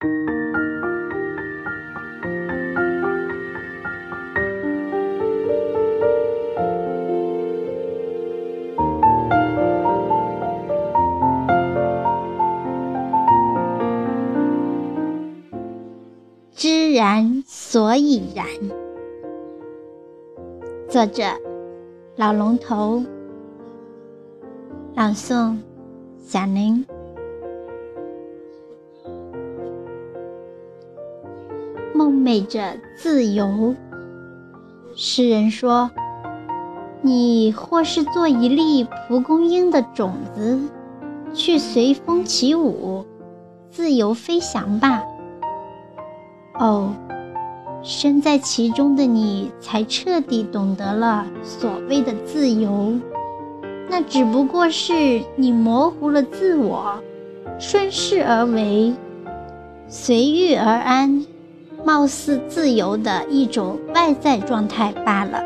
知然所以然。作者：老龙头。朗诵：小林。美着自由。诗人说：“你或是做一粒蒲公英的种子，去随风起舞，自由飞翔吧。”哦，身在其中的你，才彻底懂得了所谓的自由。那只不过是你模糊了自我，顺势而为，随遇而安，貌似自由的一种外在状态罢了。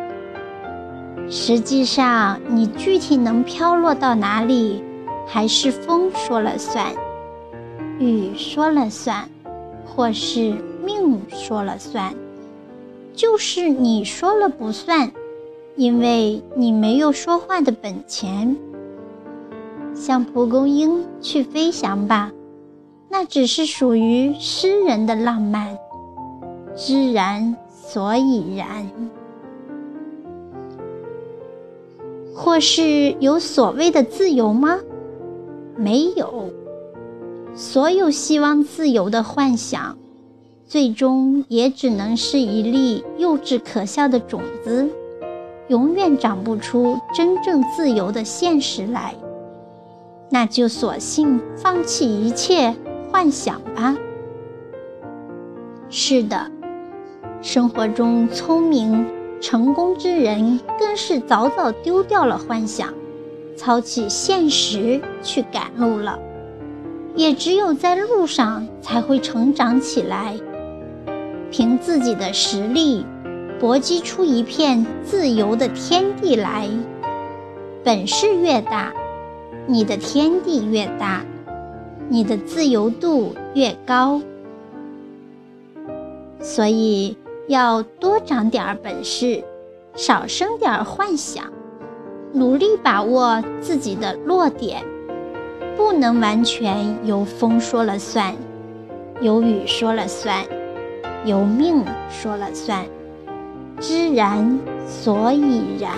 实际上，你具体能飘落到哪里，还是风说了算，雨说了算，或是。命说了算，就是你说了不算，因为你没有说话的本钱。像蒲公英去飞翔吧，那只是属于诗人的浪漫。知然所以然，或是有所谓的自由吗？没有，所有希望自由的幻想。最终也只能是一粒幼稚可笑的种子，永远长不出真正自由的现实来。那就索性放弃一切幻想吧。是的，生活中聪明成功之人更是早早丢掉了幻想，操起现实去赶路了。也只有在路上才会成长起来。凭自己的实力，搏击出一片自由的天地来。本事越大，你的天地越大，你的自由度越高。所以要多长点儿本事，少生点儿幻想，努力把握自己的弱点，不能完全由风说了算，由雨说了算。由命说了算，知然所以然。